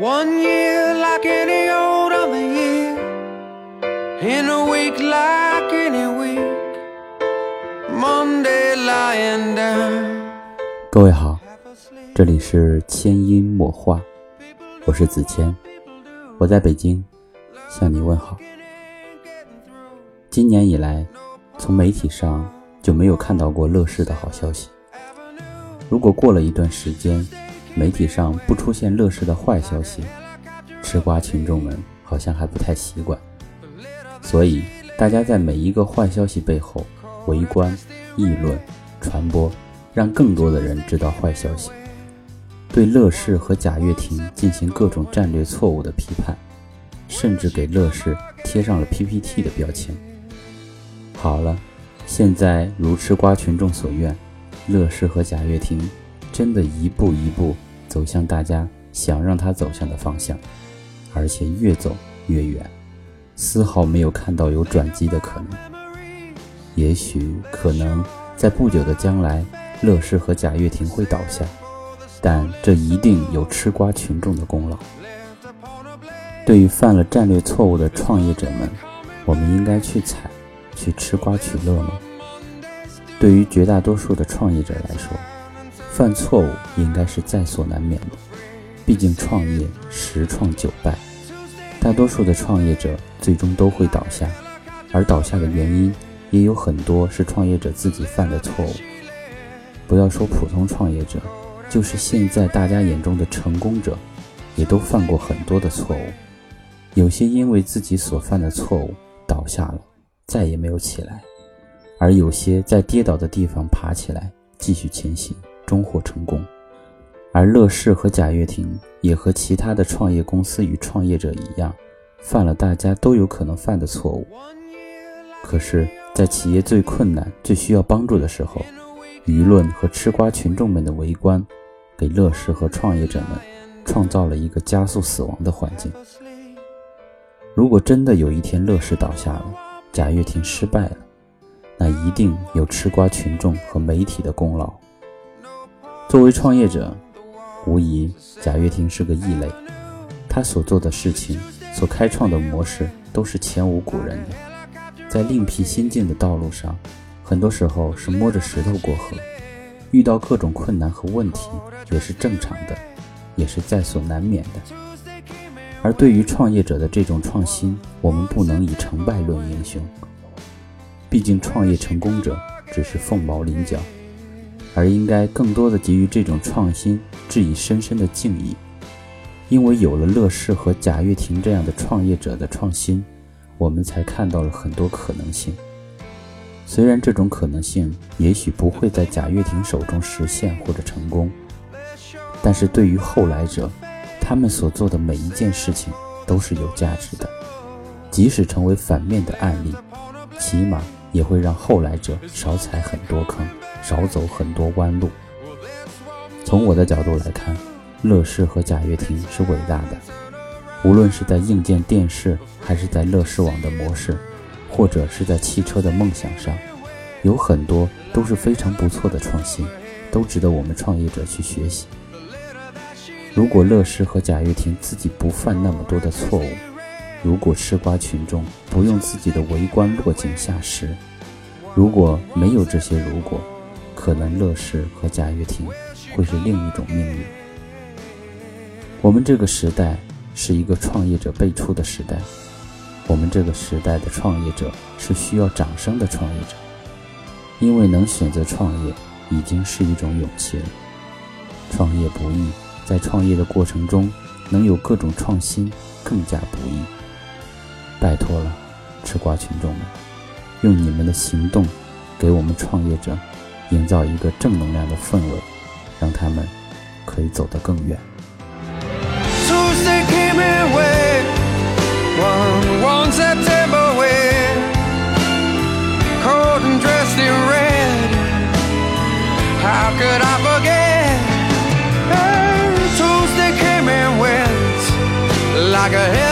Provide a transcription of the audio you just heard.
One year like any old other year, in a week like any week. Monday lying down. 各位好，这里是千音墨画，我是子谦，我在北京向你问好。今年以来，从媒体上就没有看到过乐视的好消息。如果过了一段时间，媒体上不出现乐视的坏消息，吃瓜群众们好像还不太习惯，所以大家在每一个坏消息背后围观、议论、传播，让更多的人知道坏消息，对乐视和贾跃亭进行各种战略错误的批判，甚至给乐视贴上了 PPT 的标签。好了，现在如吃瓜群众所愿，乐视和贾跃亭。真的一步一步走向大家想让他走向的方向，而且越走越远，丝毫没有看到有转机的可能。也许可能在不久的将来，乐视和贾跃亭会倒下，但这一定有吃瓜群众的功劳。对于犯了战略错误的创业者们，我们应该去踩，去吃瓜取乐吗？对于绝大多数的创业者来说。犯错误应该是在所难免的，毕竟创业十创九败，大多数的创业者最终都会倒下，而倒下的原因也有很多是创业者自己犯的错误。不要说普通创业者，就是现在大家眼中的成功者，也都犯过很多的错误。有些因为自己所犯的错误倒下了，再也没有起来；而有些在跌倒的地方爬起来，继续前行。终获成功，而乐视和贾跃亭也和其他的创业公司与创业者一样，犯了大家都有可能犯的错误。可是，在企业最困难、最需要帮助的时候，舆论和吃瓜群众们的围观，给乐视和创业者们创造了一个加速死亡的环境。如果真的有一天乐视倒下了，贾跃亭失败了，那一定有吃瓜群众和媒体的功劳。作为创业者，无疑贾跃亭是个异类。他所做的事情、所开创的模式都是前无古人的。在另辟新境的道路上，很多时候是摸着石头过河，遇到各种困难和问题也是正常的，也是在所难免的。而对于创业者的这种创新，我们不能以成败论英雄。毕竟，创业成功者只是凤毛麟角。而应该更多的给予这种创新致以深深的敬意，因为有了乐视和贾跃亭这样的创业者的创新，我们才看到了很多可能性。虽然这种可能性也许不会在贾跃亭手中实现或者成功，但是对于后来者，他们所做的每一件事情都是有价值的，即使成为反面的案例，起码也会让后来者少踩很多坑。少走很多弯路。从我的角度来看，乐视和贾跃亭是伟大的。无论是在硬件电视，还是在乐视网的模式，或者是在汽车的梦想上，有很多都是非常不错的创新，都值得我们创业者去学习。如果乐视和贾跃亭自己不犯那么多的错误，如果吃瓜群众不用自己的围观落井下石，如果没有这些如果，可能乐视和贾跃亭会是另一种命运。我们这个时代是一个创业者辈出的时代，我们这个时代的创业者是需要掌声的创业者，因为能选择创业已经是一种勇气了。创业不易，在创业的过程中能有各种创新更加不易。拜托了，吃瓜群众们，用你们的行动给我们创业者。营造一个正能量的氛围，让他们可以走得更远。Like a